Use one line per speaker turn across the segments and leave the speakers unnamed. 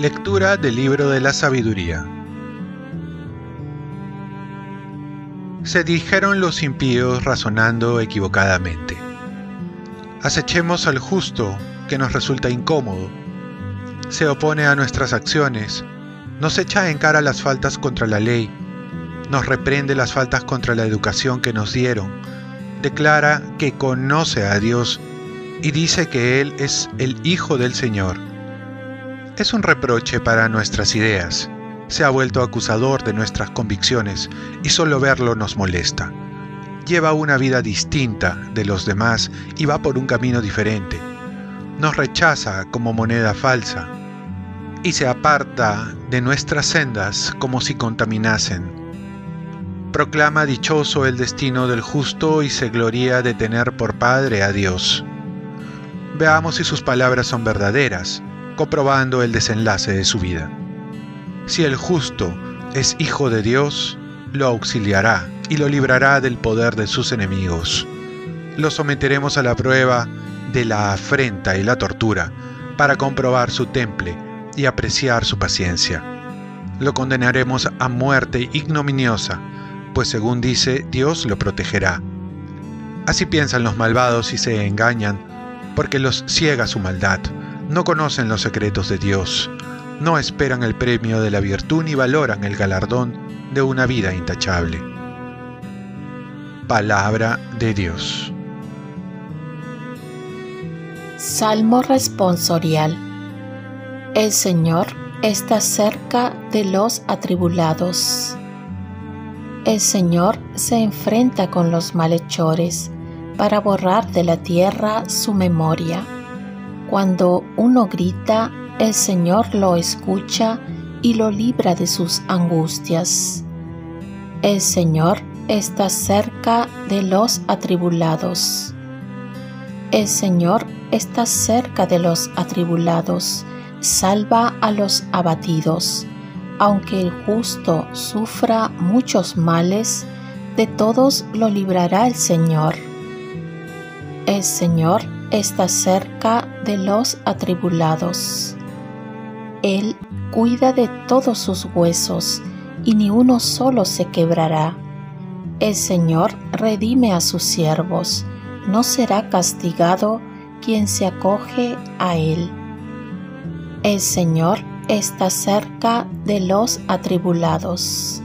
Lectura del libro de la sabiduría. Se dijeron los impíos razonando equivocadamente. Acechemos al justo que nos resulta incómodo. Se opone a nuestras acciones, nos echa en cara las faltas contra la ley, nos reprende las faltas contra la educación que nos dieron, declara que conoce a Dios y dice que Él es el Hijo del Señor es un reproche para nuestras ideas. Se ha vuelto acusador de nuestras convicciones y solo verlo nos molesta. Lleva una vida distinta de los demás y va por un camino diferente. Nos rechaza como moneda falsa y se aparta de nuestras sendas como si contaminasen. Proclama dichoso el destino del justo y se gloria de tener por Padre a Dios. Veamos si sus palabras son verdaderas comprobando el desenlace de su vida. Si el justo es hijo de Dios, lo auxiliará y lo librará del poder de sus enemigos. Lo someteremos a la prueba de la afrenta y la tortura para comprobar su temple y apreciar su paciencia. Lo condenaremos a muerte ignominiosa, pues según dice, Dios lo protegerá. Así piensan los malvados y se engañan, porque los ciega su maldad no conocen los secretos de Dios, no esperan el premio de la virtud ni valoran el galardón de una vida intachable. Palabra de Dios.
Salmo responsorial. El Señor está cerca de los atribulados. El Señor se enfrenta con los malhechores para borrar de la tierra su memoria. Cuando uno grita, el Señor lo escucha y lo libra de sus angustias. El Señor está cerca de los atribulados. El Señor está cerca de los atribulados, salva a los abatidos. Aunque el justo sufra muchos males, de todos lo librará el Señor. El Señor está cerca de los atribulados. Él cuida de todos sus huesos y ni uno solo se quebrará. El Señor redime a sus siervos, no será castigado quien se acoge a Él. El Señor está cerca de los atribulados.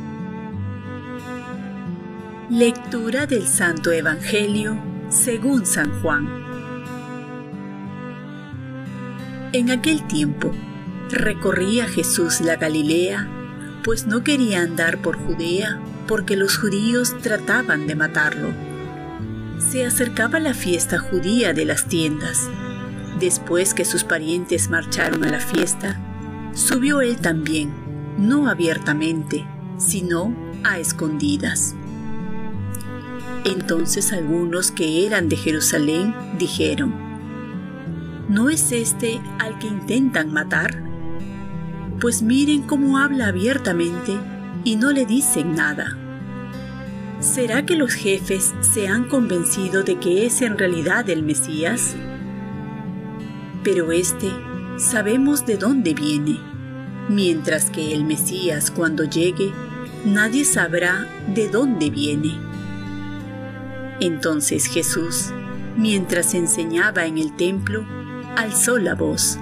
Lectura del Santo Evangelio según San Juan. En aquel tiempo recorría Jesús la Galilea, pues no quería andar por Judea, porque los judíos trataban de matarlo. Se acercaba la fiesta judía de las tiendas. Después que sus parientes marcharon a la fiesta, subió él también, no abiertamente, sino a escondidas. Entonces algunos que eran de Jerusalén dijeron, ¿No es este al que intentan matar? Pues miren cómo habla abiertamente y no le dicen nada. ¿Será que los jefes se han convencido de que es en realidad el Mesías? Pero este sabemos de dónde viene, mientras que el Mesías cuando llegue, nadie sabrá de dónde viene. Entonces Jesús, mientras enseñaba en el templo, alzó la voz.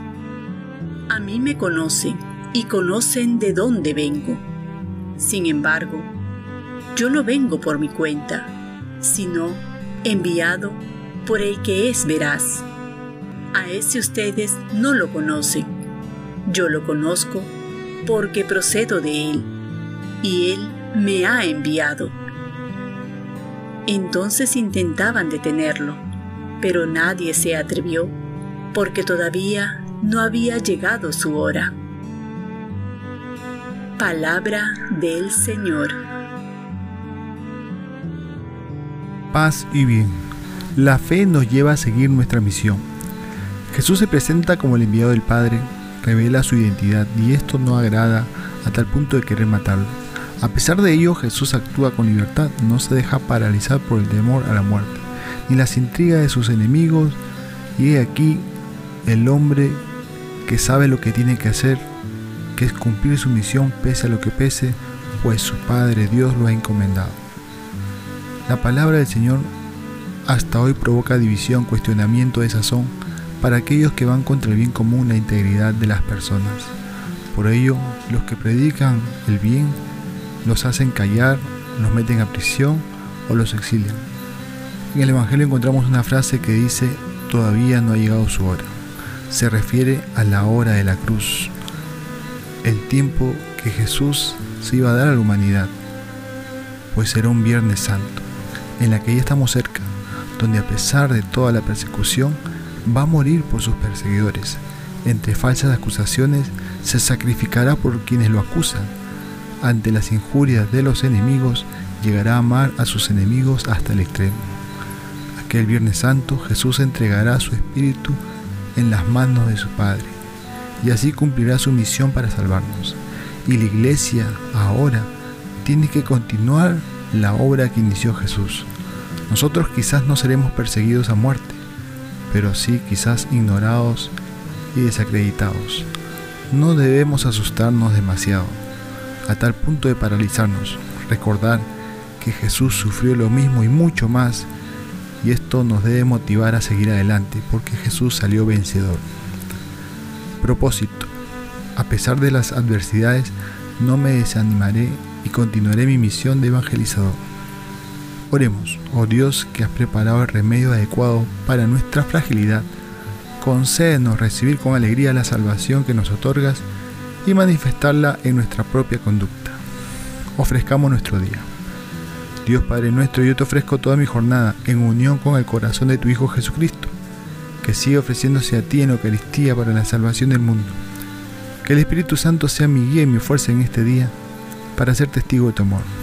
A mí me conocen y conocen de dónde vengo. Sin embargo, yo no vengo por mi cuenta, sino enviado por el que es veraz. A ese ustedes no lo conocen. Yo lo conozco porque procedo de él, y él me ha enviado. Entonces intentaban detenerlo, pero nadie se atrevió porque todavía no había llegado su hora. Palabra del Señor.
Paz y bien. La fe nos lleva a seguir nuestra misión. Jesús se presenta como el enviado del Padre, revela su identidad y esto no agrada a tal punto de querer matarlo. A pesar de ello, Jesús actúa con libertad, no se deja paralizar por el temor a la muerte, ni las intrigas de sus enemigos, y he aquí el hombre que sabe lo que tiene que hacer, que es cumplir su misión pese a lo que pese, pues su Padre Dios lo ha encomendado. La palabra del Señor hasta hoy provoca división, cuestionamiento, de sazón para aquellos que van contra el bien común, la integridad de las personas. Por ello, los que predican el bien los hacen callar, los meten a prisión o los exilian. En el Evangelio encontramos una frase que dice, todavía no ha llegado su hora. Se refiere a la hora de la cruz, el tiempo que Jesús se iba a dar a la humanidad, pues será un Viernes Santo, en la que ya estamos cerca, donde a pesar de toda la persecución, va a morir por sus perseguidores. Entre falsas acusaciones, se sacrificará por quienes lo acusan. Ante las injurias de los enemigos, llegará a amar a sus enemigos hasta el extremo. Aquel Viernes Santo, Jesús entregará su espíritu en las manos de su Padre, y así cumplirá su misión para salvarnos. Y la iglesia ahora tiene que continuar la obra que inició Jesús. Nosotros quizás no seremos perseguidos a muerte, pero sí quizás ignorados y desacreditados. No debemos asustarnos demasiado, a tal punto de paralizarnos. Recordar que Jesús sufrió lo mismo y mucho más, y esto nos debe motivar a seguir adelante, porque Jesús salió vencedor. Propósito. A pesar de las adversidades, no me desanimaré y continuaré mi misión de evangelizador. Oremos, oh Dios que has preparado el remedio adecuado para nuestra fragilidad, concédenos recibir con alegría la salvación que nos otorgas y manifestarla en nuestra propia conducta. Ofrezcamos nuestro día. Dios Padre nuestro, yo te ofrezco toda mi jornada en unión con el corazón de tu Hijo Jesucristo, que sigue ofreciéndose a ti en Eucaristía para la salvación del mundo. Que el Espíritu Santo sea mi guía y mi fuerza en este día para ser testigo de tu amor.